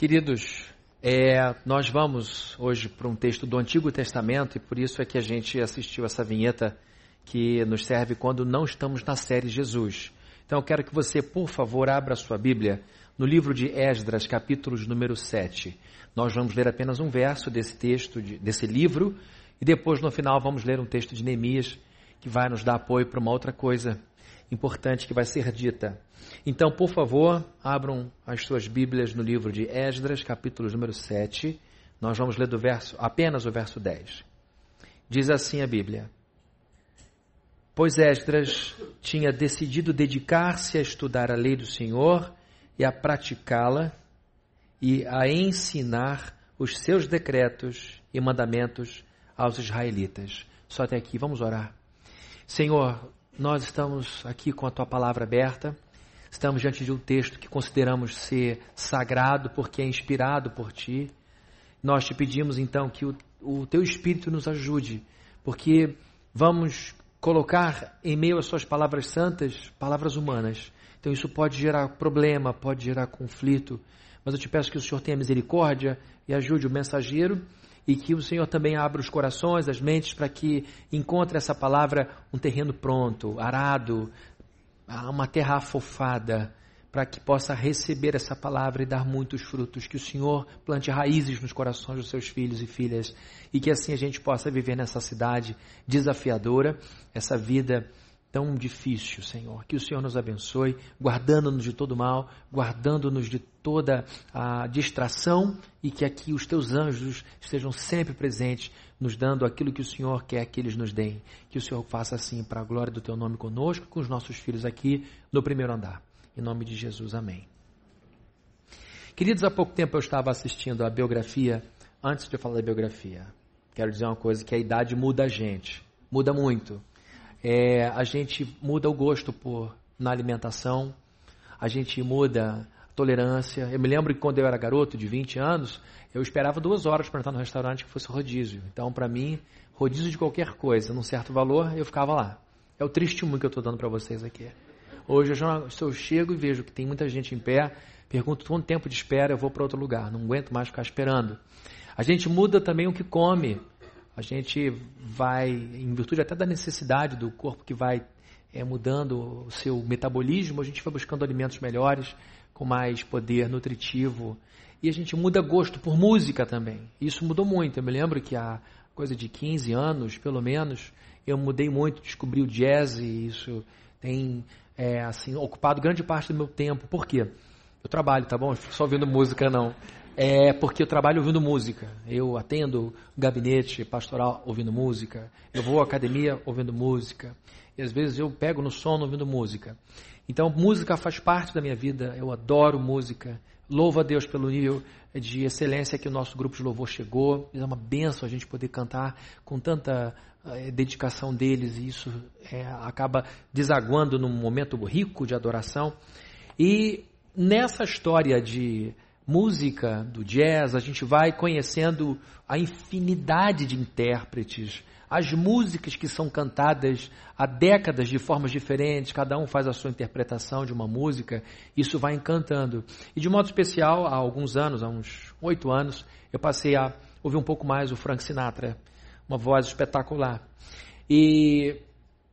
Queridos, é, nós vamos hoje para um texto do Antigo Testamento e por isso é que a gente assistiu essa vinheta que nos serve quando não estamos na série Jesus. Então eu quero que você, por favor, abra a sua Bíblia no livro de Esdras, capítulos número 7. Nós vamos ler apenas um verso desse texto, de, desse livro, e depois no final vamos ler um texto de Neemias que vai nos dar apoio para uma outra coisa importante que vai ser dita. Então, por favor, abram as suas Bíblias no livro de Esdras, capítulo número 7. Nós vamos ler do verso, apenas o verso 10. Diz assim a Bíblia: Pois Esdras tinha decidido dedicar-se a estudar a lei do Senhor e a praticá-la e a ensinar os seus decretos e mandamentos aos israelitas. Só até aqui, vamos orar. Senhor, nós estamos aqui com a tua palavra aberta, estamos diante de um texto que consideramos ser sagrado porque é inspirado por ti. Nós te pedimos então que o, o teu Espírito nos ajude, porque vamos colocar em meio às suas palavras santas palavras humanas. Então isso pode gerar problema, pode gerar conflito, mas eu te peço que o Senhor tenha misericórdia e ajude o mensageiro e que o Senhor também abra os corações, as mentes, para que encontre essa palavra um terreno pronto, arado, uma terra afofada, para que possa receber essa palavra e dar muitos frutos. Que o Senhor plante raízes nos corações dos seus filhos e filhas e que assim a gente possa viver nessa cidade desafiadora, essa vida tão difícil, Senhor. Que o Senhor nos abençoe, guardando-nos de todo mal, guardando-nos de toda a distração e que aqui os teus anjos estejam sempre presentes, nos dando aquilo que o Senhor quer que eles nos deem. Que o Senhor faça assim para a glória do teu nome conosco, com os nossos filhos aqui no primeiro andar. Em nome de Jesus, amém. Queridos, há pouco tempo eu estava assistindo a biografia, antes de eu falar da biografia, quero dizer uma coisa, que a idade muda a gente, muda muito é, a gente muda o gosto por na alimentação, a gente muda a tolerância. Eu me lembro que quando eu era garoto, de 20 anos, eu esperava duas horas para entrar no restaurante que fosse rodízio. Então, para mim, rodízio de qualquer coisa, num certo valor, eu ficava lá. É o testemunho que eu estou dando para vocês aqui. Hoje eu, já, eu chego e vejo que tem muita gente em pé, pergunto quanto tempo de espera, eu vou para outro lugar, não aguento mais ficar esperando. A gente muda também o que come a gente vai, em virtude até da necessidade do corpo que vai é, mudando o seu metabolismo, a gente vai buscando alimentos melhores, com mais poder nutritivo. E a gente muda gosto por música também. Isso mudou muito. Eu me lembro que há coisa de 15 anos, pelo menos, eu mudei muito, descobri o jazz e isso tem é, assim ocupado grande parte do meu tempo. Por quê? Eu trabalho, tá bom? Só ouvindo música, não é porque eu trabalho ouvindo música. Eu atendo gabinete pastoral ouvindo música. Eu vou à academia ouvindo música. E às vezes eu pego no sono ouvindo música. Então, música faz parte da minha vida. Eu adoro música. Louvo a Deus pelo nível de excelência que o nosso grupo de louvor chegou. É uma benção a gente poder cantar com tanta é, dedicação deles. E isso é, acaba desaguando num momento rico de adoração. E nessa história de música, do jazz, a gente vai conhecendo a infinidade de intérpretes, as músicas que são cantadas há décadas de formas diferentes, cada um faz a sua interpretação de uma música, isso vai encantando. E de modo especial, há alguns anos, há uns oito anos, eu passei a ouvir um pouco mais o Frank Sinatra, uma voz espetacular. E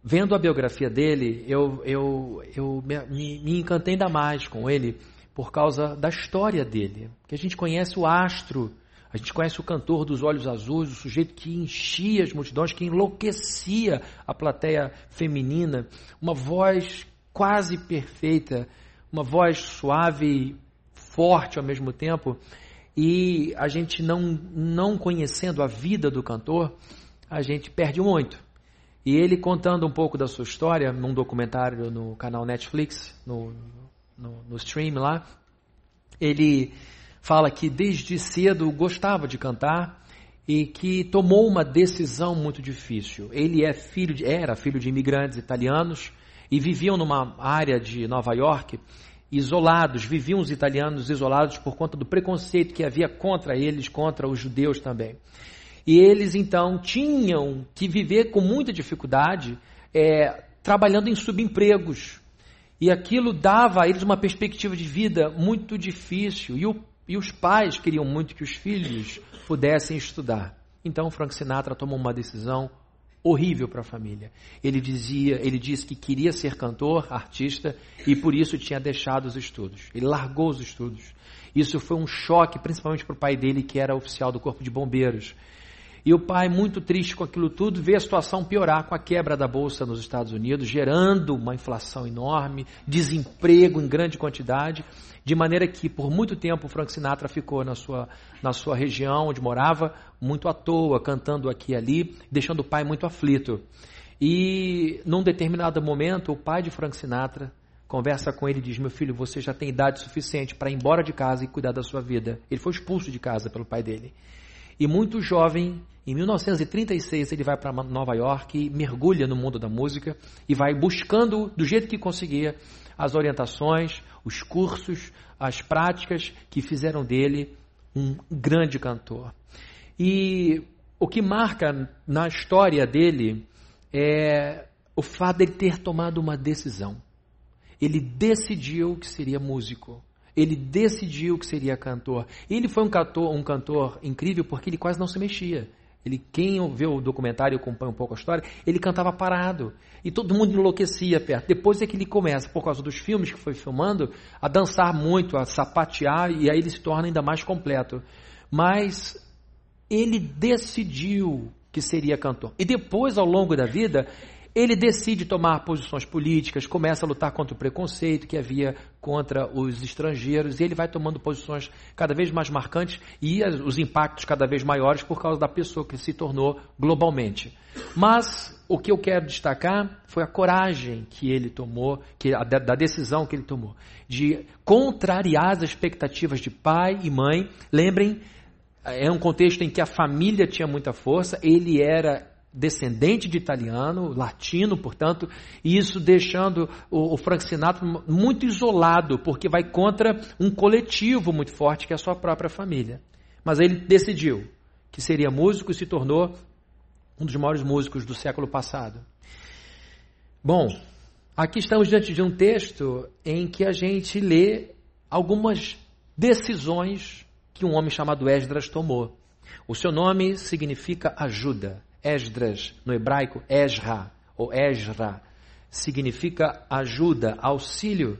vendo a biografia dele, eu, eu, eu me, me encantei ainda mais com ele por causa da história dele. Que a gente conhece o astro, a gente conhece o cantor dos olhos azuis, o sujeito que enchia as multidões, que enlouquecia a plateia feminina, uma voz quase perfeita, uma voz suave, forte ao mesmo tempo. E a gente não, não conhecendo a vida do cantor, a gente perde muito. E ele contando um pouco da sua história num documentário no canal Netflix, no, no, no stream lá, ele fala que desde cedo gostava de cantar e que tomou uma decisão muito difícil. Ele é filho de, era filho de imigrantes italianos e viviam numa área de Nova York isolados, viviam os italianos isolados por conta do preconceito que havia contra eles, contra os judeus também. E eles então tinham que viver com muita dificuldade, é, trabalhando em subempregos, e aquilo dava a eles uma perspectiva de vida muito difícil. E o E os pais queriam muito que os filhos pudessem estudar. Então Frank Sinatra tomou uma decisão horrível para a família. Ele dizia, ele disse que queria ser cantor, artista e por isso tinha deixado os estudos. Ele largou os estudos. Isso foi um choque, principalmente para o pai dele, que era oficial do Corpo de Bombeiros. E o pai, muito triste com aquilo tudo, vê a situação piorar com a quebra da bolsa nos Estados Unidos, gerando uma inflação enorme, desemprego em grande quantidade, de maneira que por muito tempo Frank Sinatra ficou na sua, na sua região onde morava, muito à toa, cantando aqui e ali, deixando o pai muito aflito. E num determinado momento, o pai de Frank Sinatra conversa com ele e diz: Meu filho, você já tem idade suficiente para ir embora de casa e cuidar da sua vida. Ele foi expulso de casa pelo pai dele. E muito jovem, em 1936, ele vai para Nova York mergulha no mundo da música e vai buscando, do jeito que conseguia, as orientações, os cursos, as práticas que fizeram dele um grande cantor. E o que marca na história dele é o fato dele ter tomado uma decisão. Ele decidiu que seria músico. Ele decidiu que seria cantor. Ele foi um cantor, um cantor incrível porque ele quase não se mexia. Ele, quem vê o documentário e acompanha um pouco a história, ele cantava parado. E todo mundo enlouquecia perto. Depois é que ele começa, por causa dos filmes que foi filmando, a dançar muito, a sapatear, e aí ele se torna ainda mais completo. Mas ele decidiu que seria cantor. E depois, ao longo da vida, ele decide tomar posições políticas, começa a lutar contra o preconceito que havia contra os estrangeiros, e ele vai tomando posições cada vez mais marcantes e os impactos cada vez maiores por causa da pessoa que se tornou globalmente. Mas o que eu quero destacar foi a coragem que ele tomou, que, a, da decisão que ele tomou, de contrariar as expectativas de pai e mãe. Lembrem, é um contexto em que a família tinha muita força, ele era descendente de italiano, latino, portanto, e isso deixando o, o Frank Sinatra muito isolado, porque vai contra um coletivo muito forte que é a sua própria família. Mas ele decidiu que seria músico e se tornou um dos maiores músicos do século passado. Bom, aqui estamos diante de um texto em que a gente lê algumas decisões que um homem chamado Esdras tomou. O seu nome significa ajuda. Esdras, no hebraico, Esra, ou Esra, significa ajuda, auxílio.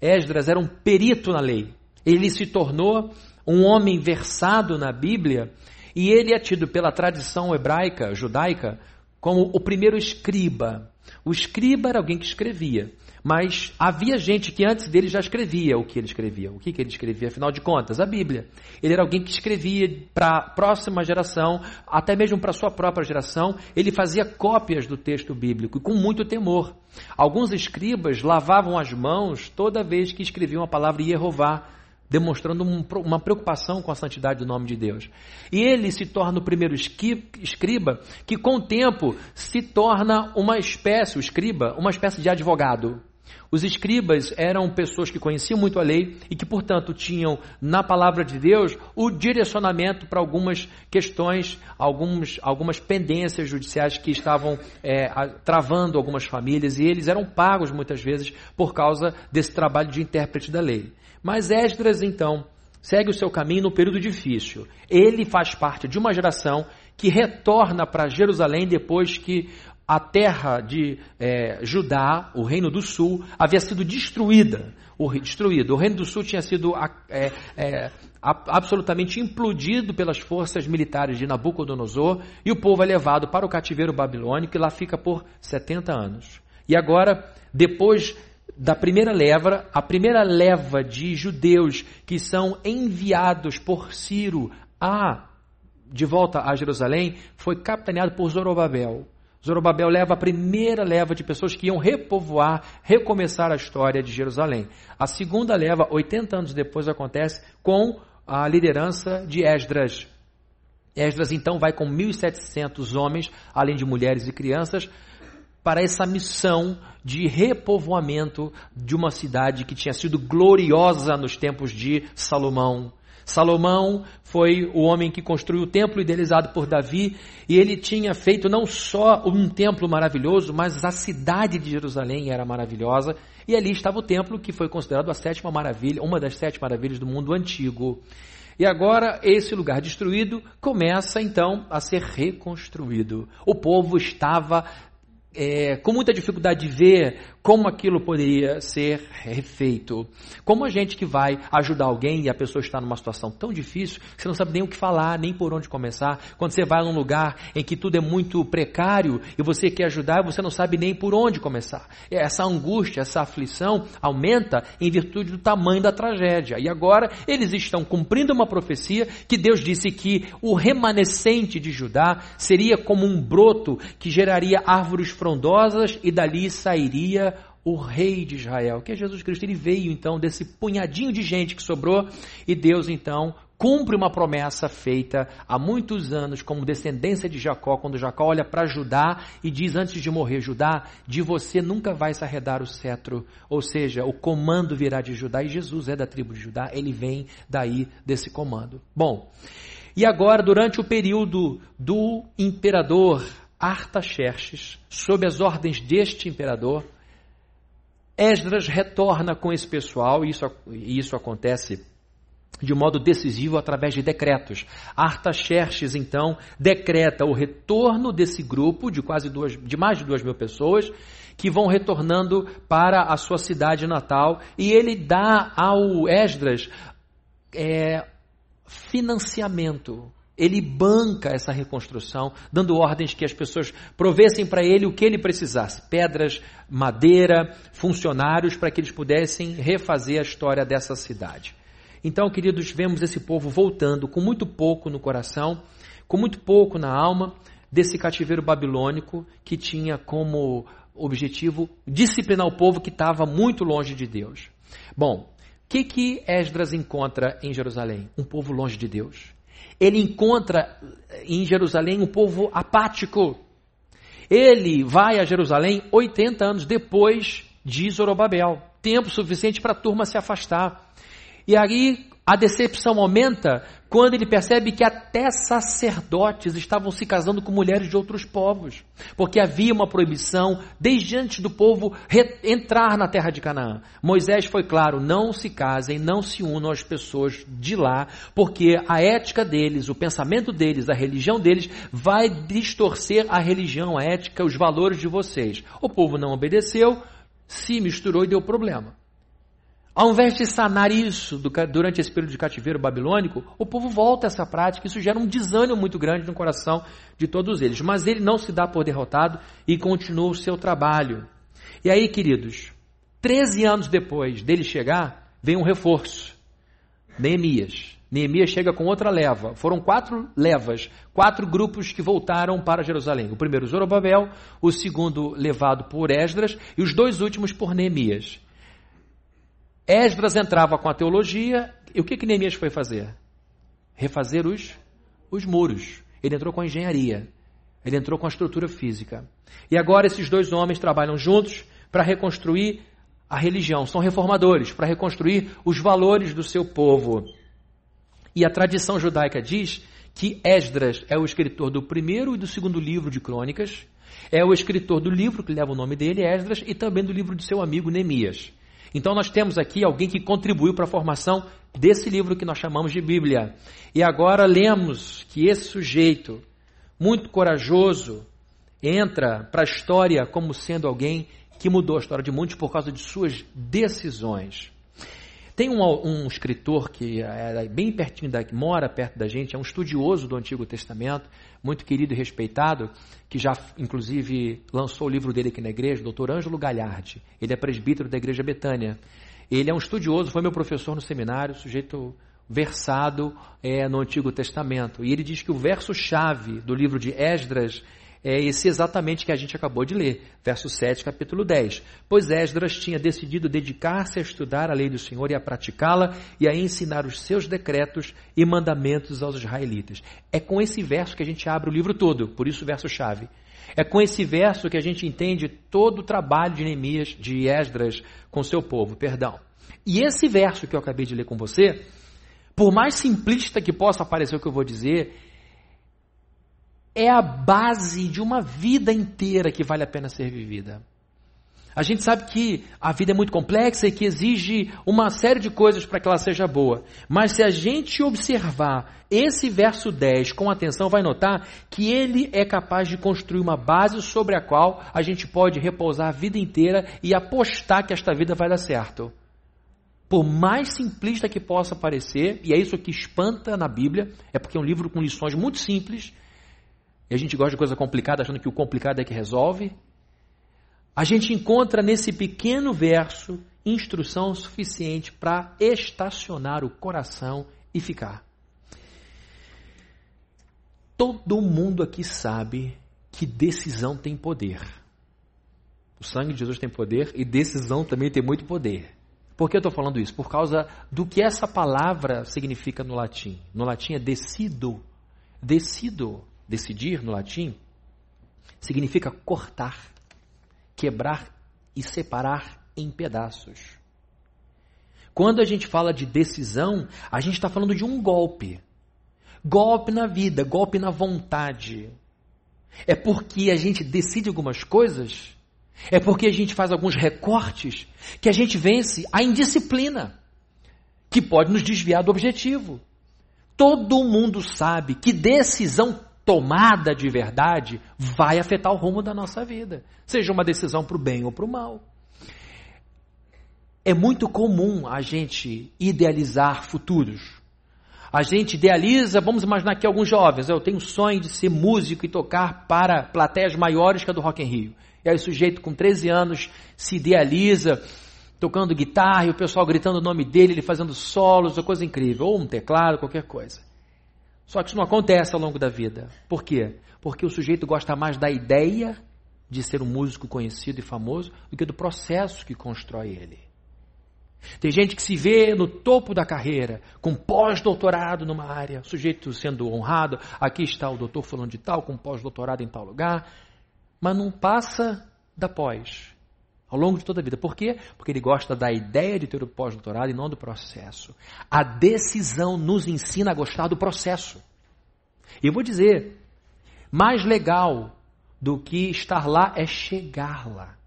Esdras era um perito na lei. Ele se tornou um homem versado na Bíblia e ele é tido pela tradição hebraica, judaica, como o primeiro escriba. O escriba era alguém que escrevia. Mas havia gente que antes dele já escrevia o que ele escrevia. O que, que ele escrevia, afinal de contas? A Bíblia. Ele era alguém que escrevia para a próxima geração, até mesmo para a sua própria geração. Ele fazia cópias do texto bíblico, com muito temor. Alguns escribas lavavam as mãos toda vez que escreviam a palavra Yehová, demonstrando uma preocupação com a santidade do nome de Deus. E ele se torna o primeiro escriba, que com o tempo se torna uma espécie, o escriba, uma espécie de advogado. Os escribas eram pessoas que conheciam muito a lei e que, portanto, tinham na palavra de Deus o direcionamento para algumas questões, alguns, algumas pendências judiciais que estavam é, travando algumas famílias e eles eram pagos muitas vezes por causa desse trabalho de intérprete da lei. Mas Esdras, então, segue o seu caminho no período difícil. Ele faz parte de uma geração que retorna para Jerusalém depois que a terra de é, Judá, o reino do sul, havia sido destruída. O, destruído. o reino do sul tinha sido é, é, absolutamente implodido pelas forças militares de Nabucodonosor e o povo é levado para o cativeiro babilônico e lá fica por 70 anos. E agora, depois da primeira leva, a primeira leva de judeus que são enviados por Ciro a de volta a Jerusalém foi capitaneado por Zorobabel. Zorobabel leva a primeira leva de pessoas que iam repovoar, recomeçar a história de Jerusalém. A segunda leva, 80 anos depois, acontece com a liderança de Esdras. Esdras então vai com 1.700 homens, além de mulheres e crianças, para essa missão de repovoamento de uma cidade que tinha sido gloriosa nos tempos de Salomão. Salomão foi o homem que construiu o templo idealizado por Davi, e ele tinha feito não só um templo maravilhoso, mas a cidade de Jerusalém era maravilhosa. e ali estava o templo que foi considerado a sétima maravilha, uma das sete maravilhas do mundo antigo. E agora esse lugar destruído começa então a ser reconstruído. O povo estava é, com muita dificuldade de ver como aquilo poderia ser refeito. Como a gente que vai ajudar alguém e a pessoa está numa situação tão difícil você não sabe nem o que falar, nem por onde começar. Quando você vai num lugar em que tudo é muito precário e você quer ajudar, você não sabe nem por onde começar. Essa angústia, essa aflição aumenta em virtude do tamanho da tragédia. E agora eles estão cumprindo uma profecia que Deus disse que o remanescente de Judá seria como um broto que geraria árvores frondosas e dali sairia o rei de Israel, que é Jesus Cristo. Ele veio então desse punhadinho de gente que sobrou e Deus então cumpre uma promessa feita há muitos anos como descendência de Jacó, quando Jacó olha para Judá e diz antes de morrer, Judá, de você nunca vai se arredar o cetro, ou seja, o comando virá de Judá e Jesus é da tribo de Judá, ele vem daí desse comando. Bom, e agora durante o período do imperador Artaxerxes, sob as ordens deste imperador, Esdras retorna com esse pessoal, e isso, isso acontece de modo decisivo através de decretos. Artaxerxes, então, decreta o retorno desse grupo de quase duas, de mais de duas mil pessoas que vão retornando para a sua cidade natal e ele dá ao Esdras é, financiamento ele banca essa reconstrução, dando ordens que as pessoas provessem para ele o que ele precisasse: pedras, madeira, funcionários, para que eles pudessem refazer a história dessa cidade. Então, queridos, vemos esse povo voltando com muito pouco no coração, com muito pouco na alma, desse cativeiro babilônico que tinha como objetivo disciplinar o povo que estava muito longe de Deus. Bom, o que, que Esdras encontra em Jerusalém? Um povo longe de Deus ele encontra em Jerusalém um povo apático. Ele vai a Jerusalém 80 anos depois de Zorobabel, tempo suficiente para a turma se afastar. E aí a decepção aumenta quando ele percebe que até sacerdotes estavam se casando com mulheres de outros povos, porque havia uma proibição desde antes do povo entrar na terra de Canaã. Moisés foi claro: não se casem, não se unam às pessoas de lá, porque a ética deles, o pensamento deles, a religião deles vai distorcer a religião, a ética, os valores de vocês. O povo não obedeceu, se misturou e deu problema. Ao invés de sanar isso durante esse período de cativeiro babilônico, o povo volta a essa prática. Isso gera um desânimo muito grande no coração de todos eles. Mas ele não se dá por derrotado e continua o seu trabalho. E aí, queridos, 13 anos depois dele chegar, vem um reforço. Neemias. Neemias chega com outra leva. Foram quatro levas, quatro grupos que voltaram para Jerusalém. O primeiro, Zorobabel, o segundo, levado por Esdras, e os dois últimos por Neemias. Esdras entrava com a teologia, e o que, que Neemias foi fazer? Refazer os, os muros. Ele entrou com a engenharia, ele entrou com a estrutura física. E agora esses dois homens trabalham juntos para reconstruir a religião, são reformadores, para reconstruir os valores do seu povo. E a tradição judaica diz que Esdras é o escritor do primeiro e do segundo livro de crônicas, é o escritor do livro que leva o nome dele, Esdras, e também do livro de seu amigo Neemias. Então nós temos aqui alguém que contribuiu para a formação desse livro que nós chamamos de Bíblia. E agora lemos que esse sujeito, muito corajoso, entra para a história como sendo alguém que mudou a história de muitos por causa de suas decisões. Tem um, um escritor que é bem pertinho da, mora perto da gente, é um estudioso do Antigo Testamento, muito querido e respeitado, que já inclusive lançou o livro dele aqui na igreja, doutor Ângelo Galhardi. Ele é presbítero da igreja Betânia. Ele é um estudioso, foi meu professor no seminário, sujeito versado é, no Antigo Testamento. E ele diz que o verso-chave do livro de Esdras é esse exatamente que a gente acabou de ler, verso 7, capítulo 10. Pois Esdras tinha decidido dedicar-se a estudar a lei do Senhor e a praticá-la e a ensinar os seus decretos e mandamentos aos israelitas. É com esse verso que a gente abre o livro todo, por isso o verso-chave. É com esse verso que a gente entende todo o trabalho de Neemias, de Esdras com seu povo, perdão. E esse verso que eu acabei de ler com você, por mais simplista que possa parecer o que eu vou dizer, é a base de uma vida inteira que vale a pena ser vivida. A gente sabe que a vida é muito complexa e que exige uma série de coisas para que ela seja boa. Mas se a gente observar esse verso 10 com atenção, vai notar que ele é capaz de construir uma base sobre a qual a gente pode repousar a vida inteira e apostar que esta vida vai dar certo. Por mais simplista que possa parecer, e é isso que espanta na Bíblia, é porque é um livro com lições muito simples, e a gente gosta de coisa complicada, achando que o complicado é que resolve, a gente encontra nesse pequeno verso instrução suficiente para estacionar o coração e ficar. Todo mundo aqui sabe que decisão tem poder. O sangue de Jesus tem poder e decisão também tem muito poder. Por que eu estou falando isso? Por causa do que essa palavra significa no latim. No latim é decido. Decido, decidir no latim, significa cortar quebrar e separar em pedaços. Quando a gente fala de decisão, a gente está falando de um golpe. Golpe na vida, golpe na vontade. É porque a gente decide algumas coisas, é porque a gente faz alguns recortes, que a gente vence a indisciplina, que pode nos desviar do objetivo. Todo mundo sabe que decisão tomada de verdade vai afetar o rumo da nossa vida, seja uma decisão para o bem ou para o mal. É muito comum a gente idealizar futuros. A gente idealiza, vamos imaginar aqui alguns jovens, eu tenho o sonho de ser músico e tocar para plateias maiores que a do Rock in Rio. E aí o sujeito com 13 anos se idealiza tocando guitarra e o pessoal gritando o nome dele, ele fazendo solos, uma coisa incrível, ou um teclado, qualquer coisa. Só que isso não acontece ao longo da vida. Por quê? Porque o sujeito gosta mais da ideia de ser um músico conhecido e famoso do que do processo que constrói ele. Tem gente que se vê no topo da carreira, com pós-doutorado numa área, sujeito sendo honrado, aqui está o doutor falando de tal, com pós-doutorado em tal lugar, mas não passa da pós ao longo de toda a vida. Por quê? Porque ele gosta da ideia de ter o pós-doutorado e não do processo. A decisão nos ensina a gostar do processo. E eu vou dizer, mais legal do que estar lá é chegar lá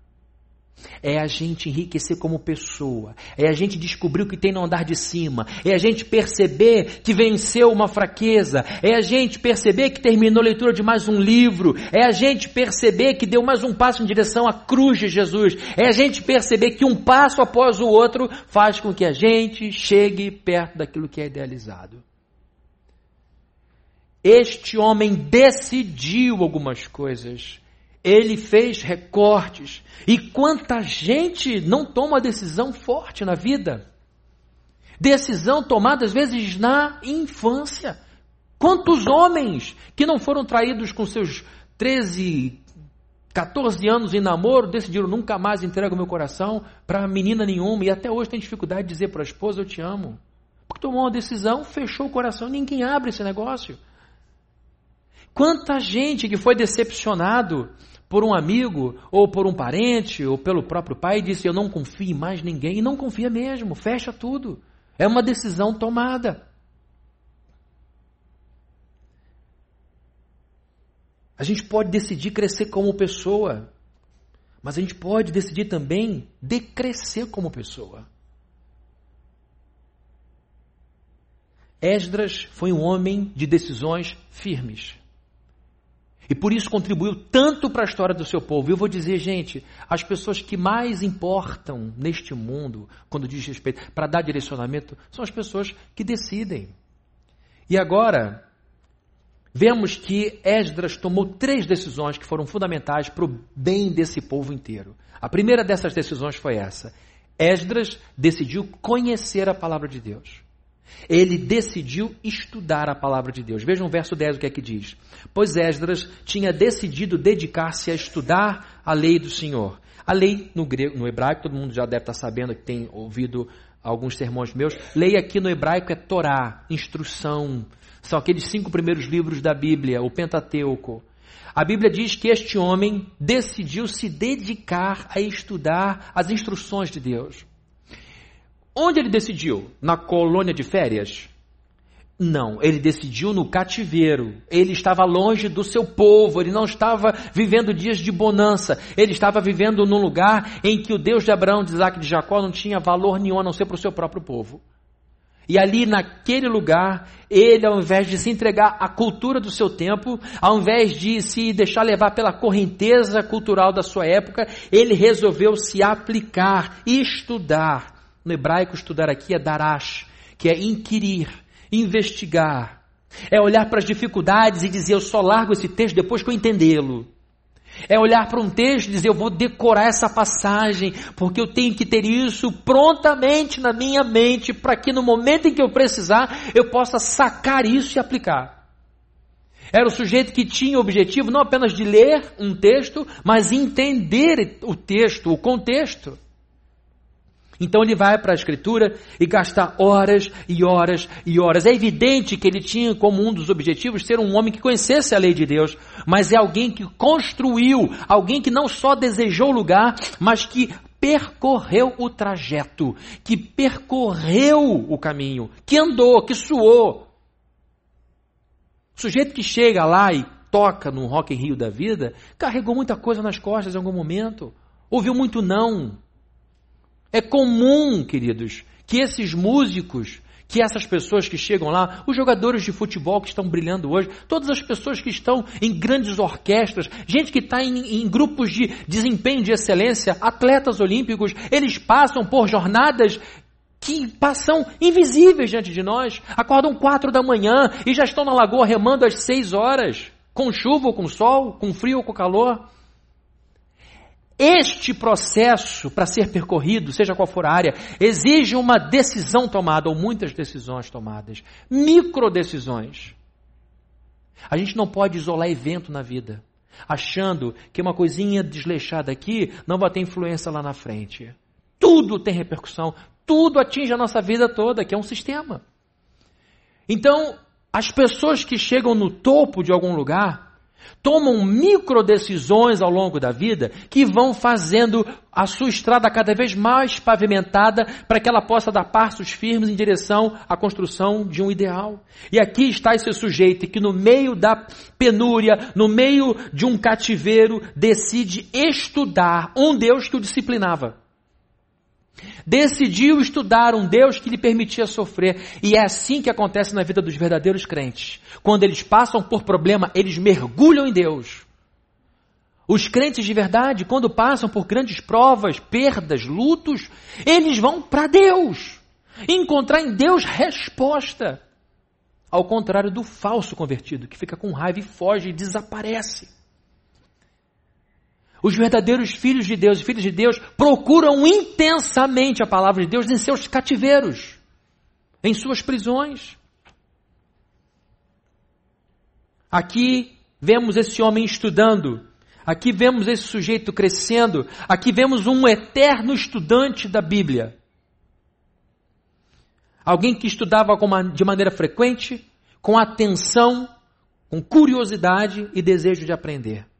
é a gente enriquecer como pessoa, é a gente descobrir o que tem no andar de cima, é a gente perceber que venceu uma fraqueza, é a gente perceber que terminou a leitura de mais um livro, é a gente perceber que deu mais um passo em direção à cruz de Jesus, é a gente perceber que um passo após o outro faz com que a gente chegue perto daquilo que é idealizado. Este homem decidiu algumas coisas ele fez recortes. E quanta gente não toma decisão forte na vida? Decisão tomada às vezes na infância. Quantos homens que não foram traídos com seus 13, 14 anos em namoro decidiram nunca mais entregar o meu coração para menina nenhuma e até hoje tem dificuldade de dizer para a esposa eu te amo. Porque tomou uma decisão, fechou o coração, ninguém abre esse negócio. Quanta gente que foi decepcionado por um amigo, ou por um parente, ou pelo próprio pai, disse: Eu não confio em mais ninguém, e não confia mesmo, fecha tudo. É uma decisão tomada. A gente pode decidir crescer como pessoa, mas a gente pode decidir também decrescer como pessoa. Esdras foi um homem de decisões firmes. E por isso contribuiu tanto para a história do seu povo. Eu vou dizer, gente, as pessoas que mais importam neste mundo, quando diz respeito, para dar direcionamento, são as pessoas que decidem. E agora, vemos que Esdras tomou três decisões que foram fundamentais para o bem desse povo inteiro. A primeira dessas decisões foi essa. Esdras decidiu conhecer a palavra de Deus. Ele decidiu estudar a palavra de Deus. Vejam o verso 10 o que é que diz. Pois Esdras tinha decidido dedicar-se a estudar a lei do Senhor. A lei no, grego, no hebraico, todo mundo já deve estar sabendo que tem ouvido alguns sermões meus. Lei aqui no hebraico é Torá, instrução. São aqueles cinco primeiros livros da Bíblia, o Pentateuco. A Bíblia diz que este homem decidiu se dedicar a estudar as instruções de Deus. Onde ele decidiu? Na colônia de férias? Não, ele decidiu no cativeiro. Ele estava longe do seu povo, ele não estava vivendo dias de bonança. Ele estava vivendo num lugar em que o Deus de Abraão, de Isaac e de Jacó não tinha valor nenhum a não ser para o seu próprio povo. E ali naquele lugar, ele, ao invés de se entregar à cultura do seu tempo, ao invés de se deixar levar pela correnteza cultural da sua época, ele resolveu se aplicar, estudar. No hebraico, estudar aqui é darash, que é inquirir, investigar. É olhar para as dificuldades e dizer, eu só largo esse texto depois que eu entendê-lo. É olhar para um texto e dizer, eu vou decorar essa passagem, porque eu tenho que ter isso prontamente na minha mente, para que no momento em que eu precisar, eu possa sacar isso e aplicar. Era o sujeito que tinha o objetivo não apenas de ler um texto, mas entender o texto, o contexto. Então ele vai para a Escritura e gasta horas e horas e horas. É evidente que ele tinha como um dos objetivos ser um homem que conhecesse a lei de Deus, mas é alguém que construiu, alguém que não só desejou o lugar, mas que percorreu o trajeto, que percorreu o caminho, que andou, que suou. O sujeito que chega lá e toca no Rock in Rio da vida, carregou muita coisa nas costas em algum momento, ouviu muito não, é comum, queridos, que esses músicos, que essas pessoas que chegam lá, os jogadores de futebol que estão brilhando hoje, todas as pessoas que estão em grandes orquestras, gente que está em, em, grupos de desempenho de excelência, atletas olímpicos, eles passam por jornadas que passam invisíveis diante de nós, acordam quatro da manhã e já estão na lagoa remando às seis horas, com chuva ou com sol, com frio ou com calor. Este processo, para ser percorrido, seja qual for a área, exige uma decisão tomada, ou muitas decisões tomadas, micro decisões. A gente não pode isolar evento na vida, achando que uma coisinha desleixada aqui não vai ter influência lá na frente. Tudo tem repercussão, tudo atinge a nossa vida toda, que é um sistema. Então, as pessoas que chegam no topo de algum lugar, tomam micro decisões ao longo da vida que vão fazendo a sua estrada cada vez mais pavimentada para que ela possa dar passos firmes em direção à construção de um ideal. E aqui está esse sujeito que no meio da penúria, no meio de um cativeiro, decide estudar um Deus que o disciplinava. Decidiu estudar um Deus que lhe permitia sofrer. E é assim que acontece na vida dos verdadeiros crentes. Quando eles passam por problema, eles mergulham em Deus. Os crentes de verdade, quando passam por grandes provas, perdas, lutos, eles vão para Deus. Encontrar em Deus resposta. Ao contrário do falso convertido, que fica com raiva e foge e desaparece. Os verdadeiros filhos de Deus e filhos de Deus procuram intensamente a palavra de Deus em seus cativeiros, em suas prisões. Aqui vemos esse homem estudando, aqui vemos esse sujeito crescendo, aqui vemos um eterno estudante da Bíblia. Alguém que estudava de maneira frequente, com atenção, com curiosidade e desejo de aprender.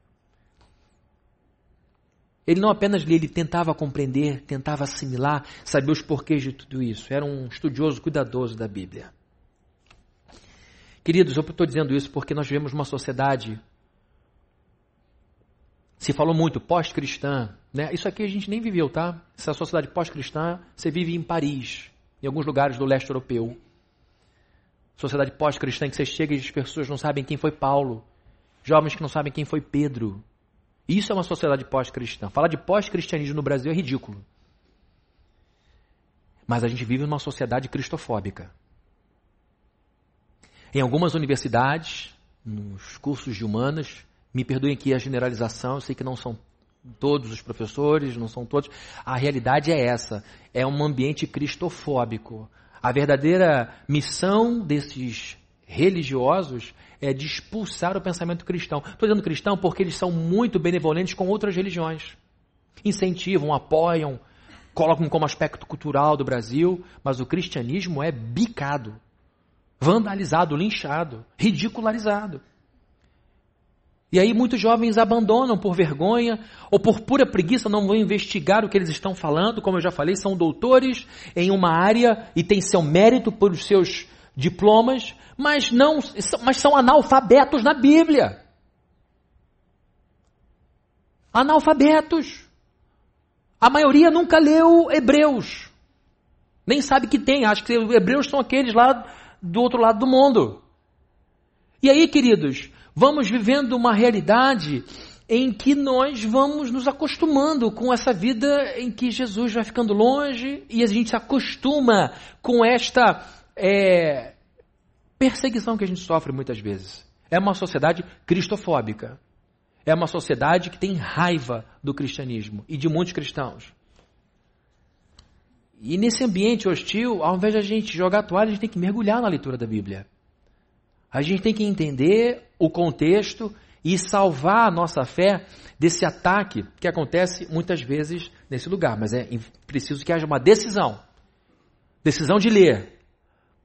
Ele não apenas lia, ele tentava compreender, tentava assimilar, saber os porquês de tudo isso. Era um estudioso cuidadoso da Bíblia. Queridos, eu estou dizendo isso porque nós vivemos uma sociedade. Se falou muito pós-cristã, né? Isso aqui a gente nem viveu, tá? Essa sociedade pós-cristã, você vive em Paris, em alguns lugares do leste europeu. Sociedade pós-cristã que você chega e as pessoas não sabem quem foi Paulo, jovens que não sabem quem foi Pedro, isso é uma sociedade pós-cristã. Falar de pós-cristianismo no Brasil é ridículo. Mas a gente vive numa sociedade cristofóbica. Em algumas universidades, nos cursos de humanas, me perdoem aqui a generalização, eu sei que não são todos os professores, não são todos. A realidade é essa: é um ambiente cristofóbico. A verdadeira missão desses religiosos é de expulsar o pensamento cristão. Estou dizendo cristão porque eles são muito benevolentes com outras religiões. Incentivam, apoiam, colocam como aspecto cultural do Brasil, mas o cristianismo é bicado, vandalizado, linchado, ridicularizado. E aí muitos jovens abandonam por vergonha ou por pura preguiça, não vão investigar o que eles estão falando. Como eu já falei, são doutores em uma área e têm seu mérito por seus diplomas, mas não, mas são analfabetos na Bíblia. Analfabetos. A maioria nunca leu Hebreus. Nem sabe que tem, acha que os Hebreus são aqueles lá do outro lado do mundo. E aí, queridos, vamos vivendo uma realidade em que nós vamos nos acostumando com essa vida em que Jesus vai ficando longe e a gente se acostuma com esta é, perseguição que a gente sofre muitas vezes. É uma sociedade cristofóbica. É uma sociedade que tem raiva do cristianismo e de muitos cristãos. E nesse ambiente hostil, ao invés de a gente jogar a toalha, a gente tem que mergulhar na leitura da Bíblia. A gente tem que entender o contexto e salvar a nossa fé desse ataque que acontece muitas vezes nesse lugar. Mas é preciso que haja uma decisão. Decisão de ler.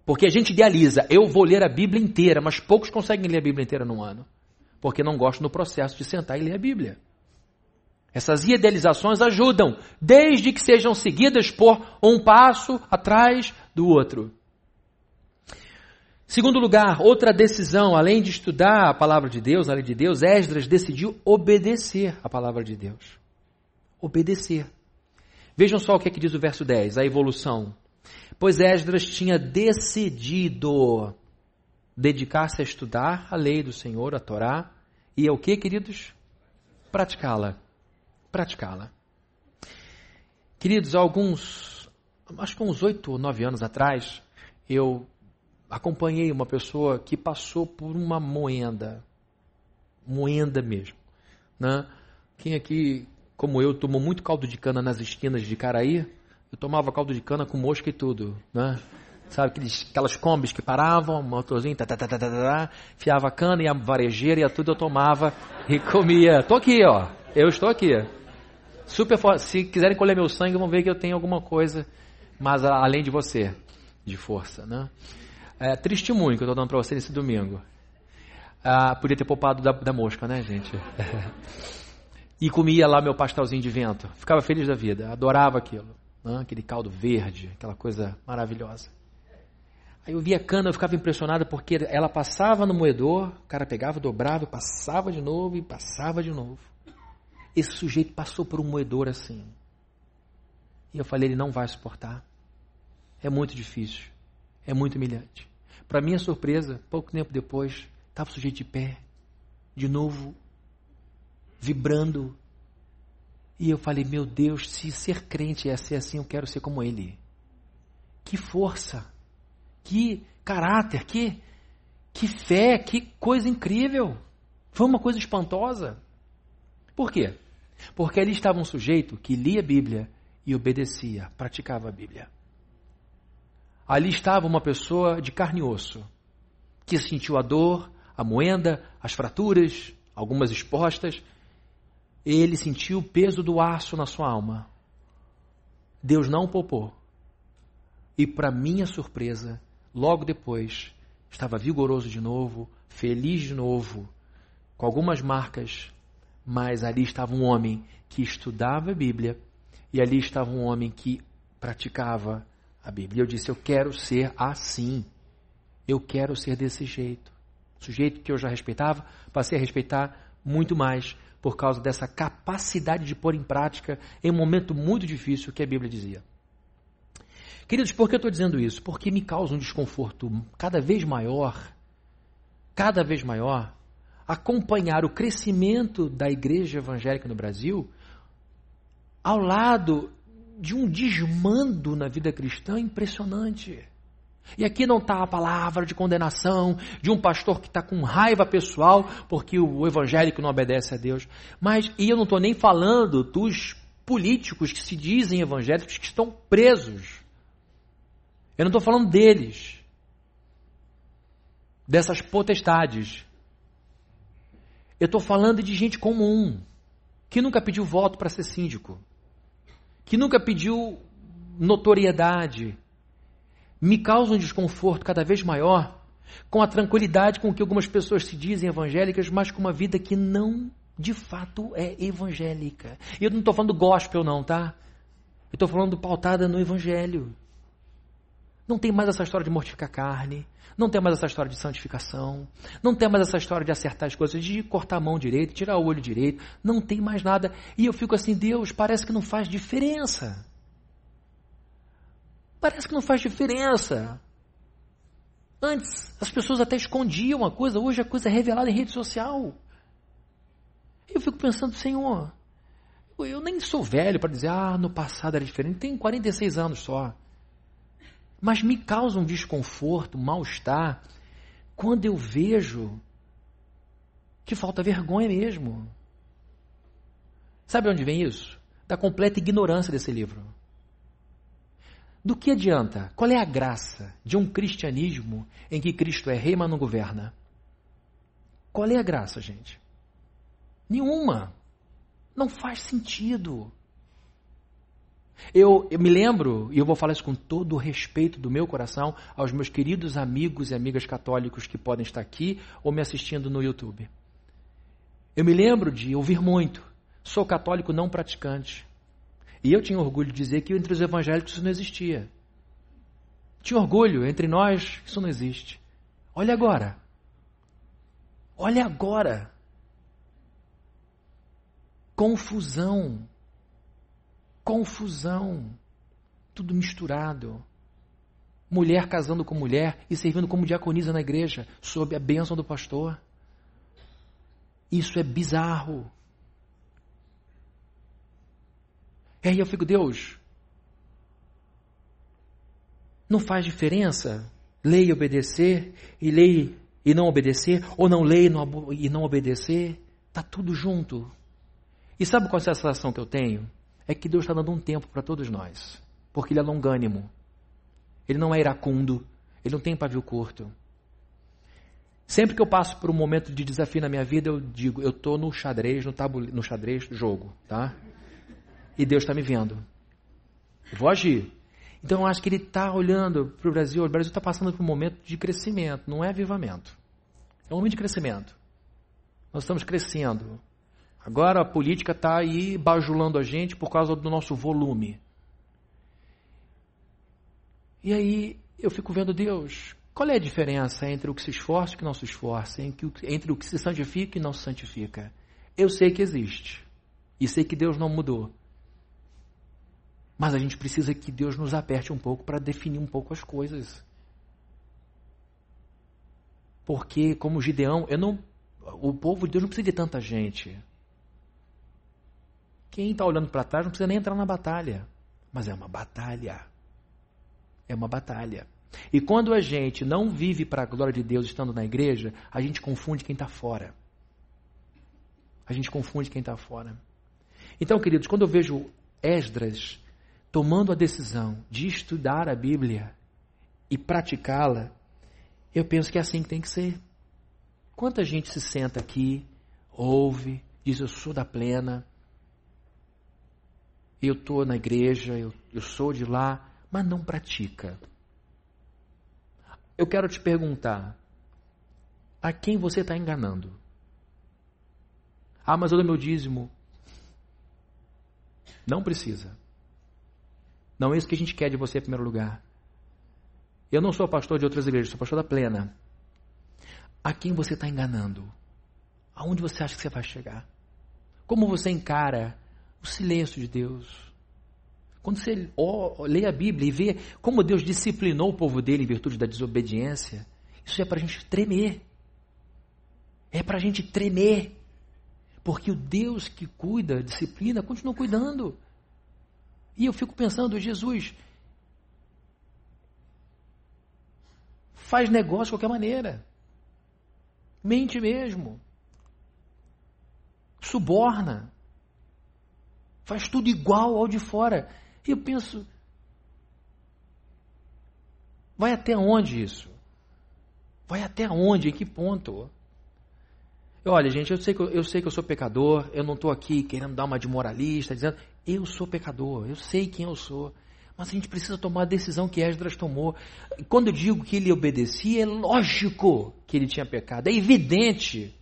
Porque a gente idealiza, eu vou ler a Bíblia inteira, mas poucos conseguem ler a Bíblia inteira num ano. Porque não gostam do processo de sentar e ler a Bíblia. Essas idealizações ajudam, desde que sejam seguidas por um passo atrás do outro. Segundo lugar, outra decisão, além de estudar a palavra de Deus, a lei de Deus, Esdras decidiu obedecer a palavra de Deus. Obedecer. Vejam só o que é que diz o verso 10, a evolução. Pois Esdras tinha decidido dedicar-se a estudar a lei do Senhor, a Torá, e é o que, queridos? Praticá-la. Praticá-la. Queridos, alguns, acho que uns oito ou nove anos atrás, eu acompanhei uma pessoa que passou por uma moenda, moenda mesmo. Né? Quem aqui, como eu, tomou muito caldo de cana nas esquinas de Caraí, eu tomava caldo de cana com mosca e tudo. Né? Sabe aqueles, aquelas combis que paravam, motorzinho, tá, tá, tá, tá, fiava a cana e a varejeira e tudo eu tomava e comia. Tô aqui, ó. Eu estou aqui. Super. Se quiserem colher meu sangue, vão ver que eu tenho alguma coisa, mas além de você, de força, né? É, testemunho que eu estou dando para você nesse domingo. Ah, podia ter poupado da, da mosca, né, gente? e comia lá meu pastelzinho de vento. Ficava feliz da vida, adorava aquilo. Né? Aquele caldo verde, aquela coisa maravilhosa. Aí eu via a cana, eu ficava impressionado porque ela passava no moedor, o cara pegava, dobrava, passava de novo e passava de novo. Esse sujeito passou por um moedor assim. E eu falei, ele não vai suportar. É muito difícil. É muito humilhante. Para minha surpresa, pouco tempo depois, estava o sujeito de pé, de novo, vibrando. E eu falei: Meu Deus, se ser crente é ser assim, eu quero ser como ele. Que força, que caráter, que, que fé, que coisa incrível. Foi uma coisa espantosa. Por quê? Porque ali estava um sujeito que lia a Bíblia e obedecia, praticava a Bíblia. Ali estava uma pessoa de carne e osso, que sentiu a dor, a moenda, as fraturas, algumas expostas. Ele sentiu o peso do aço na sua alma. Deus não o poupou. E, para minha surpresa, logo depois, estava vigoroso de novo, feliz de novo, com algumas marcas, mas ali estava um homem que estudava a Bíblia e ali estava um homem que praticava a Bíblia. Eu disse: Eu quero ser assim. Eu quero ser desse jeito. Sujeito que eu já respeitava, passei a respeitar muito mais por causa dessa capacidade de pôr em prática em um momento muito difícil que a Bíblia dizia. Queridos, por que eu estou dizendo isso? Porque me causa um desconforto cada vez maior, cada vez maior, acompanhar o crescimento da igreja evangélica no Brasil ao lado de um desmando na vida cristã impressionante. E aqui não está a palavra de condenação de um pastor que está com raiva pessoal porque o evangélico não obedece a Deus. Mas, e eu não estou nem falando dos políticos que se dizem evangélicos que estão presos. Eu não estou falando deles, dessas potestades. Eu estou falando de gente comum, que nunca pediu voto para ser síndico que nunca pediu notoriedade, me causa um desconforto cada vez maior com a tranquilidade com que algumas pessoas se dizem evangélicas, mas com uma vida que não de fato é evangélica. E eu não estou falando gospel, não, tá? Eu estou falando pautada no evangelho. Não tem mais essa história de mortificar carne. Não tem mais essa história de santificação. Não tem mais essa história de acertar as coisas, de cortar a mão direito, tirar o olho direito. Não tem mais nada. E eu fico assim, Deus, parece que não faz diferença. Parece que não faz diferença. Antes, as pessoas até escondiam a coisa, hoje a coisa é revelada em rede social. Eu fico pensando, Senhor, eu nem sou velho para dizer, ah, no passado era diferente, tenho 46 anos só. Mas me causa um desconforto, um mal-estar, quando eu vejo que falta vergonha mesmo. Sabe onde vem isso? Da completa ignorância desse livro. Do que adianta? Qual é a graça de um cristianismo em que Cristo é rei, mas não governa? Qual é a graça, gente? Nenhuma. Não faz sentido. Eu, eu, me lembro, e eu vou falar isso com todo o respeito do meu coração, aos meus queridos amigos e amigas católicos que podem estar aqui ou me assistindo no YouTube. Eu me lembro de ouvir muito. Sou católico não praticante. E eu tinha orgulho de dizer que entre os evangélicos isso não existia. Tinha orgulho, entre nós isso não existe. Olha agora. Olha agora. Confusão confusão, tudo misturado. Mulher casando com mulher e servindo como diaconisa na igreja, sob a bênção do pastor. Isso é bizarro. E aí eu fico, Deus, não faz diferença lei e obedecer, e lei e não obedecer, ou não lei e não obedecer, está tudo junto. E sabe qual é a sensação que eu tenho? é que Deus está dando um tempo para todos nós, porque Ele é longânimo, Ele não é iracundo, Ele não tem pavio curto. Sempre que eu passo por um momento de desafio na minha vida, eu digo, eu estou no xadrez, no, tabule, no xadrez jogo, tá? E Deus está me vendo. Eu vou agir. Então eu acho que Ele está olhando para o Brasil, o Brasil está passando por um momento de crescimento, não é avivamento. É um momento de crescimento. Nós estamos crescendo. Agora a política está aí bajulando a gente por causa do nosso volume. E aí eu fico vendo Deus. Qual é a diferença entre o que se esforça e o que não se esforça? Entre o que se santifica e não se santifica? Eu sei que existe. E sei que Deus não mudou. Mas a gente precisa que Deus nos aperte um pouco para definir um pouco as coisas. Porque, como Gideão, eu não, o povo de Deus não precisa de tanta gente. Quem está olhando para trás não precisa nem entrar na batalha. Mas é uma batalha. É uma batalha. E quando a gente não vive para a glória de Deus estando na igreja, a gente confunde quem está fora. A gente confunde quem está fora. Então, queridos, quando eu vejo Esdras tomando a decisão de estudar a Bíblia e praticá-la, eu penso que é assim que tem que ser. Quanta gente se senta aqui, ouve, diz eu sou da plena, eu estou na igreja, eu, eu sou de lá, mas não pratica. Eu quero te perguntar: a quem você está enganando? Ah, mas eu dou meu dízimo. Não precisa. Não é isso que a gente quer de você em primeiro lugar. Eu não sou pastor de outras igrejas, sou pastor da plena. A quem você está enganando? Aonde você acha que você vai chegar? Como você encara o silêncio de Deus. Quando você lê a Bíblia e vê como Deus disciplinou o povo dele em virtude da desobediência, isso é para a gente tremer. É para a gente tremer. Porque o Deus que cuida, disciplina, continua cuidando. E eu fico pensando, Jesus, faz negócio de qualquer maneira. Mente mesmo. Suborna faz tudo igual ao de fora. E eu penso, vai até onde isso? Vai até onde? Em que ponto? Olha, gente, eu sei que eu, eu sei que eu sou pecador, eu não estou aqui querendo dar uma de moralista, dizendo, eu sou pecador, eu sei quem eu sou. Mas a gente precisa tomar a decisão que Esdras tomou. Quando eu digo que ele obedecia, é lógico que ele tinha pecado, é evidente.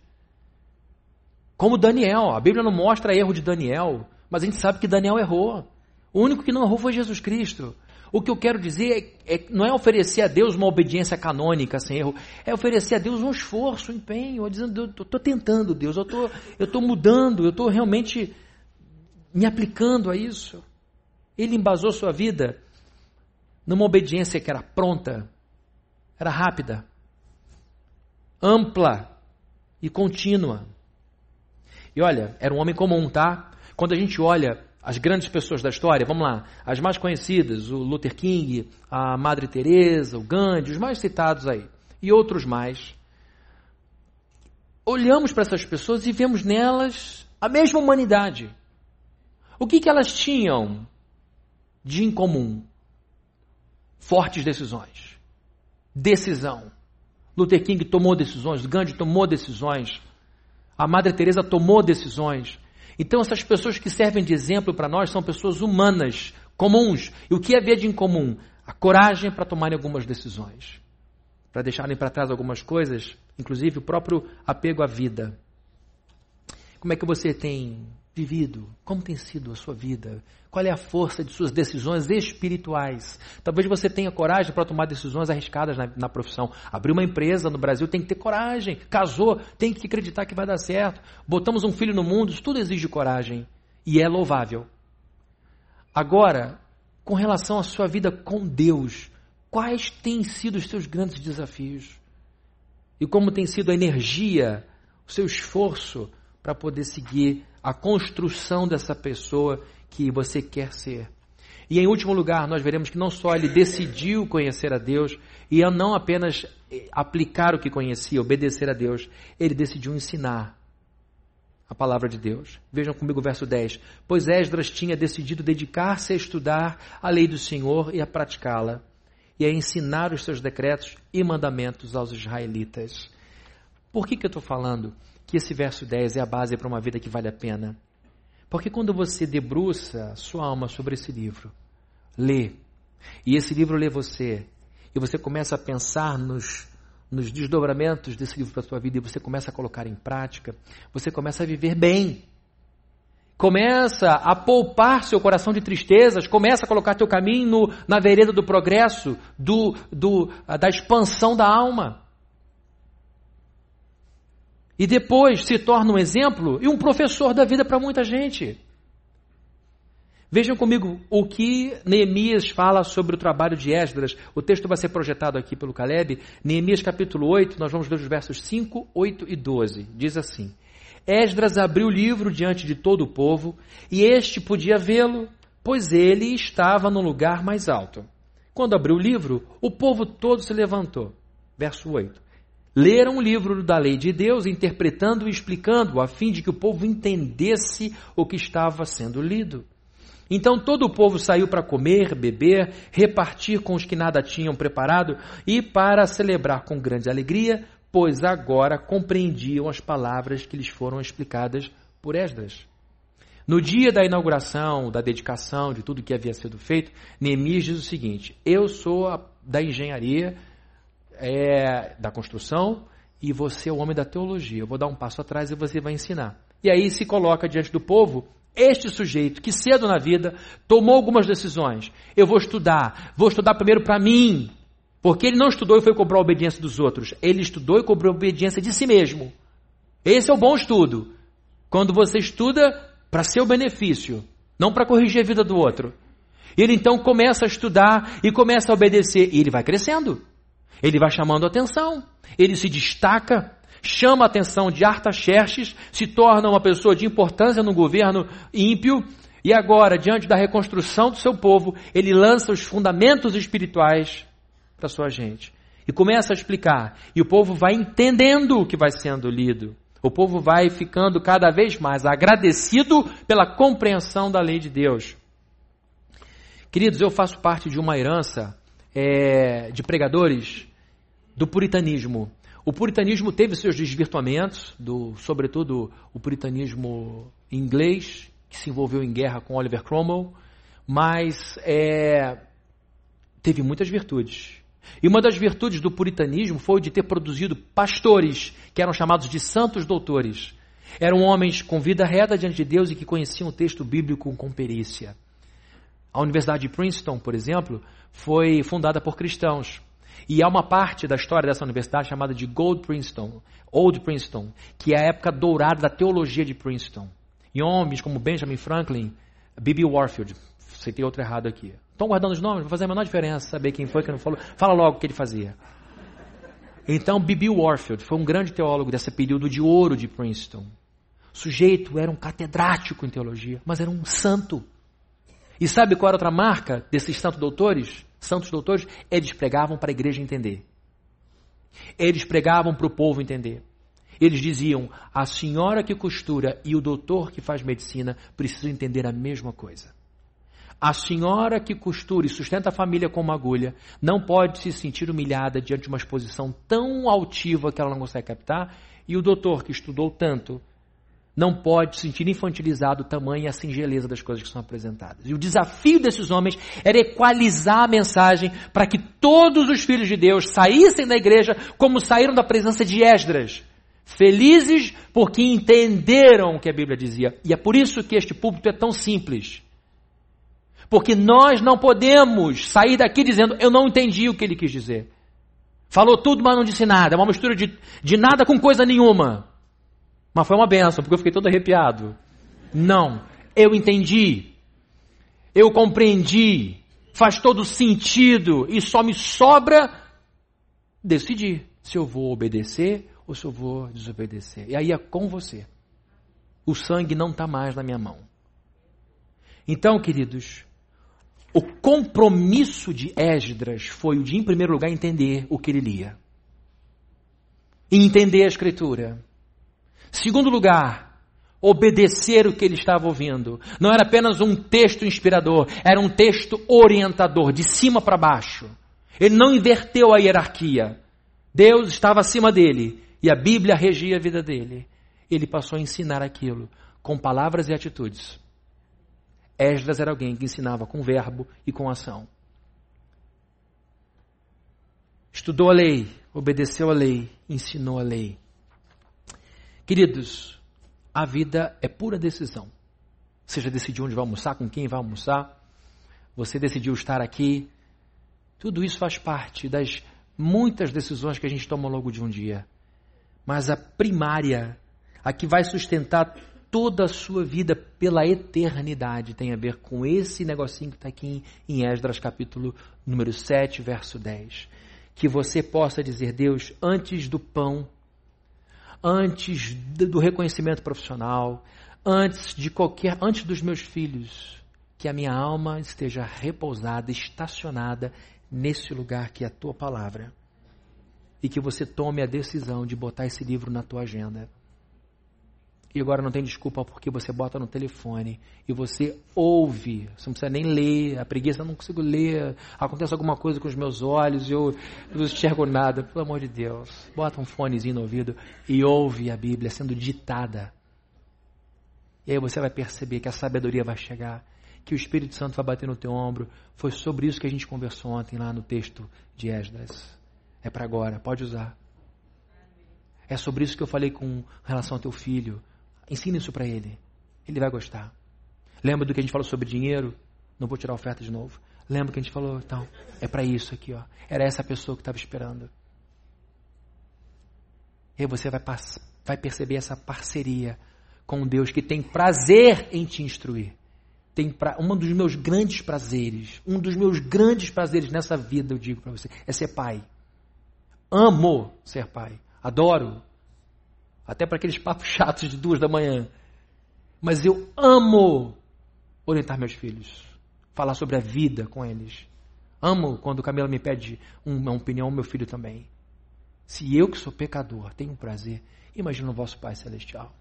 Como Daniel, a Bíblia não mostra erro de Daniel, mas a gente sabe que Daniel errou. O único que não errou foi Jesus Cristo. O que eu quero dizer é, é, não é oferecer a Deus uma obediência canônica sem erro, é oferecer a Deus um esforço, um empenho, dizendo, eu estou tentando, Deus, eu tô, estou mudando, eu estou realmente me aplicando a isso. Ele embasou sua vida numa obediência que era pronta, era rápida, ampla e contínua. E olha, era um homem comum, tá? Quando a gente olha as grandes pessoas da história, vamos lá, as mais conhecidas, o Luther King, a Madre Teresa, o Gandhi, os mais citados aí, e outros mais. Olhamos para essas pessoas e vemos nelas a mesma humanidade. O que, que elas tinham de incomum? Fortes decisões. Decisão. Luther King tomou decisões, Gandhi tomou decisões, a Madre Teresa tomou decisões. Então essas pessoas que servem de exemplo para nós são pessoas humanas, comuns. E o que havia de incomum? A coragem para tomarem algumas decisões, para deixarem para trás algumas coisas, inclusive o próprio apego à vida. Como é que você tem vivido? Como tem sido a sua vida? Qual é a força de suas decisões espirituais? Talvez você tenha coragem para tomar decisões arriscadas na, na, profissão. Abrir uma empresa no Brasil tem que ter coragem. Casou, tem que acreditar que vai dar certo. Botamos um filho no mundo, isso tudo exige coragem. E é louvável. Agora, com relação à sua vida com Deus, quais têm sido os seus grandes desafios? E como tem sido a energia, o seu esforço para poder seguir a construção dessa pessoa que você quer ser. E em último lugar, nós veremos que não só ele decidiu conhecer a Deus e não apenas eh, aplicar o que conhecia, obedecer a Deus, ele decidiu ensinar a palavra de Deus. Vejam comigo o verso 10. Pois Esdras tinha decidido dedicar-se a estudar a lei do Senhor e a praticá-la, e a ensinar os seus decretos e mandamentos aos israelitas. Por que, que eu estou falando que esse verso 10 é a base para uma vida que vale a pena? Porque quando você debruça sua alma sobre esse livro, lê, e esse livro lê você, e você começa a pensar nos, nos desdobramentos desse livro para a sua vida, e você começa a colocar em prática, você começa a viver bem. Começa a poupar seu coração de tristezas, começa a colocar teu caminho no, na vereda do progresso, do, do, da expansão da alma. E depois se torna um exemplo e um professor da vida para muita gente. Vejam comigo o que Neemias fala sobre o trabalho de Esdras. O texto vai ser projetado aqui pelo Caleb. Neemias capítulo 8, nós vamos ler os versos 5, 8 e 12. Diz assim: Esdras abriu o livro diante de todo o povo, e este podia vê-lo, pois ele estava no lugar mais alto. Quando abriu o livro, o povo todo se levantou. Verso 8 leram o livro da lei de Deus, interpretando e explicando, a fim de que o povo entendesse o que estava sendo lido. Então todo o povo saiu para comer, beber, repartir com os que nada tinham preparado e para celebrar com grande alegria, pois agora compreendiam as palavras que lhes foram explicadas por Esdras. No dia da inauguração, da dedicação, de tudo que havia sido feito, Neemias diz o seguinte: Eu sou da engenharia é, da construção e você é o homem da teologia. Eu vou dar um passo atrás e você vai ensinar. E aí se coloca diante do povo este sujeito que cedo na vida tomou algumas decisões. Eu vou estudar, vou estudar primeiro para mim, porque ele não estudou e foi cobrar a obediência dos outros. Ele estudou e cobrou a obediência de si mesmo. Esse é o bom estudo. Quando você estuda para seu benefício, não para corrigir a vida do outro. Ele então começa a estudar e começa a obedecer, e ele vai crescendo. Ele vai chamando atenção, ele se destaca, chama a atenção de Artaxerxes, se torna uma pessoa de importância no governo ímpio, e agora, diante da reconstrução do seu povo, ele lança os fundamentos espirituais para sua gente. E começa a explicar. E o povo vai entendendo o que vai sendo lido. O povo vai ficando cada vez mais agradecido pela compreensão da lei de Deus. Queridos, eu faço parte de uma herança é, de pregadores do puritanismo. O puritanismo teve seus desvirtuamentos, do, sobretudo o puritanismo inglês, que se envolveu em guerra com Oliver Cromwell, mas é, teve muitas virtudes. E uma das virtudes do puritanismo foi de ter produzido pastores, que eram chamados de santos doutores. Eram homens com vida reta diante de Deus e que conheciam o texto bíblico com perícia. A Universidade de Princeton, por exemplo, foi fundada por cristãos. E há uma parte da história dessa universidade chamada de Gold Princeton, Old Princeton, que é a época dourada da teologia de Princeton. E homens como Benjamin Franklin, B.B. Warfield, citei outro errado aqui. Estão guardando os nomes? Vai fazer a menor diferença saber quem foi que não falou. Fala logo o que ele fazia. Então, B.B. Warfield foi um grande teólogo desse período de ouro de Princeton. O sujeito era um catedrático em teologia, mas era um santo. E sabe qual era outra marca desses santos doutores? Santos doutores, eles pregavam para a igreja entender. Eles pregavam para o povo entender. Eles diziam: a senhora que costura e o doutor que faz medicina precisam entender a mesma coisa. A senhora que costura e sustenta a família com uma agulha não pode se sentir humilhada diante de uma exposição tão altiva que ela não consegue captar, e o doutor que estudou tanto não pode se sentir infantilizado o tamanho e a singeleza das coisas que são apresentadas. E o desafio desses homens era equalizar a mensagem para que todos os filhos de Deus saíssem da igreja como saíram da presença de Esdras. Felizes porque entenderam o que a Bíblia dizia. E é por isso que este púlpito é tão simples. Porque nós não podemos sair daqui dizendo, eu não entendi o que ele quis dizer. Falou tudo, mas não disse nada. É uma mistura de, de nada com coisa nenhuma. Mas foi uma benção, porque eu fiquei todo arrepiado. Não, eu entendi. Eu compreendi. Faz todo sentido. E só me sobra decidir se eu vou obedecer ou se eu vou desobedecer. E aí é com você. O sangue não está mais na minha mão. Então, queridos, o compromisso de Esdras foi o de, em primeiro lugar, entender o que ele lia. E entender a Escritura. Segundo lugar, obedecer o que ele estava ouvindo. Não era apenas um texto inspirador, era um texto orientador, de cima para baixo. Ele não inverteu a hierarquia. Deus estava acima dele e a Bíblia regia a vida dele. Ele passou a ensinar aquilo com palavras e atitudes. Esdras era alguém que ensinava com verbo e com ação. Estudou a lei, obedeceu a lei, ensinou a lei. Queridos, a vida é pura decisão. Você já decidiu onde vai almoçar, com quem vai almoçar, você decidiu estar aqui. Tudo isso faz parte das muitas decisões que a gente toma logo de um dia. Mas a primária, a que vai sustentar toda a sua vida pela eternidade tem a ver com esse negocinho que está aqui em Esdras capítulo número 7, verso 10. Que você possa dizer, Deus, antes do pão, antes do reconhecimento profissional, antes de qualquer, antes dos meus filhos, que a minha alma esteja repousada, estacionada nesse lugar que é a tua palavra. E que você tome a decisão de botar esse livro na tua agenda e agora não tem desculpa porque você bota no telefone e você ouve. Você não precisa nem ler. A preguiça eu não consigo ler. Acontece alguma coisa com os meus olhos eu, eu não enxergo nada. Pelo amor de Deus. Bota um fonezinho no ouvido e ouve a Bíblia sendo ditada. E aí você vai perceber que a sabedoria vai chegar. Que o Espírito Santo vai bater no teu ombro. Foi sobre isso que a gente conversou ontem lá no texto de Esdras. É para agora. Pode usar. É sobre isso que eu falei com relação ao teu filho Ensine isso para ele. Ele vai gostar. Lembra do que a gente falou sobre dinheiro? Não vou tirar a oferta de novo. Lembra que a gente falou? Então, é para isso aqui, ó. Era essa pessoa que estava esperando. E aí você vai, vai perceber essa parceria com Deus que tem prazer em te instruir. Tem pra, um dos meus grandes prazeres, um dos meus grandes prazeres nessa vida, eu digo para você, é ser pai. Amo ser pai. Adoro até para aqueles papos chatos de duas da manhã. Mas eu amo orientar meus filhos, falar sobre a vida com eles. Amo quando o Camila me pede uma opinião, meu filho também. Se eu que sou pecador tenho prazer, imagina o vosso Pai Celestial.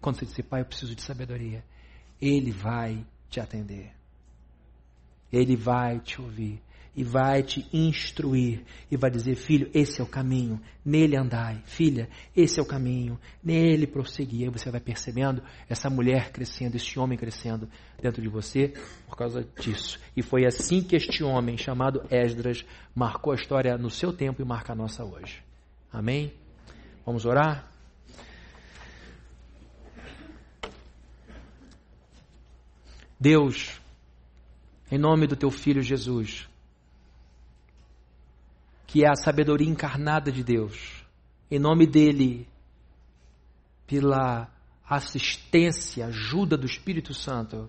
Quando você dizer, Pai, eu preciso de sabedoria, Ele vai te atender. Ele vai te ouvir e vai te instruir e vai dizer: Filho, esse é o caminho, nele andai. Filha, esse é o caminho, nele prosseguir. Aí você vai percebendo essa mulher crescendo, esse homem crescendo dentro de você por causa disso. E foi assim que este homem, chamado Esdras, marcou a história no seu tempo e marca a nossa hoje. Amém? Vamos orar? Deus, Em nome do teu filho Jesus, que é a sabedoria encarnada de Deus, em nome dele, pela assistência, ajuda do Espírito Santo,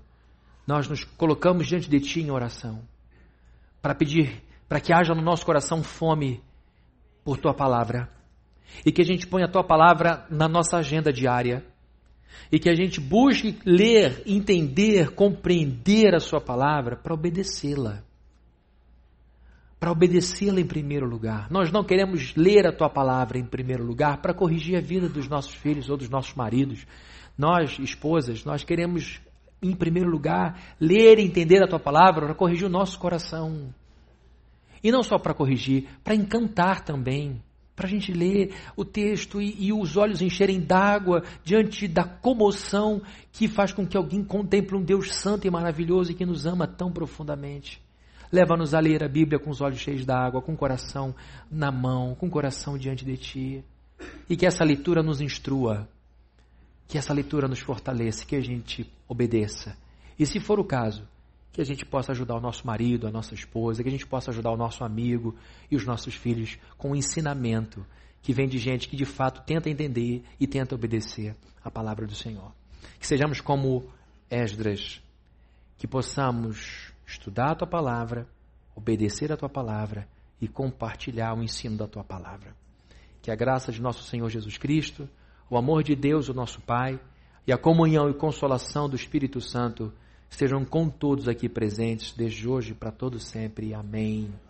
nós nos colocamos diante de Ti em oração, para pedir, para que haja no nosso coração fome por Tua palavra, e que a gente ponha a Tua palavra na nossa agenda diária, e que a gente busque ler, entender, compreender a Sua palavra para obedecê-la para obedecê-la em primeiro lugar. Nós não queremos ler a tua palavra em primeiro lugar para corrigir a vida dos nossos filhos ou dos nossos maridos. Nós, esposas, nós queremos, em primeiro lugar, ler e entender a tua palavra para corrigir o nosso coração. E não só para corrigir, para encantar também. Para a gente ler o texto e, e os olhos encherem d'água diante da comoção que faz com que alguém contemple um Deus santo e maravilhoso e que nos ama tão profundamente. Leva-nos a ler a Bíblia com os olhos cheios d'água, com o coração na mão, com o coração diante de Ti. E que essa leitura nos instrua, que essa leitura nos fortaleça, que a gente obedeça. E se for o caso, que a gente possa ajudar o nosso marido, a nossa esposa, que a gente possa ajudar o nosso amigo e os nossos filhos com o ensinamento que vem de gente que de fato tenta entender e tenta obedecer a palavra do Senhor. Que sejamos como Esdras, que possamos estudar a tua palavra, obedecer a tua palavra e compartilhar o ensino da tua palavra. Que a graça de nosso Senhor Jesus Cristo, o amor de Deus, o nosso Pai, e a comunhão e consolação do Espírito Santo estejam com todos aqui presentes, desde hoje para todo sempre. Amém.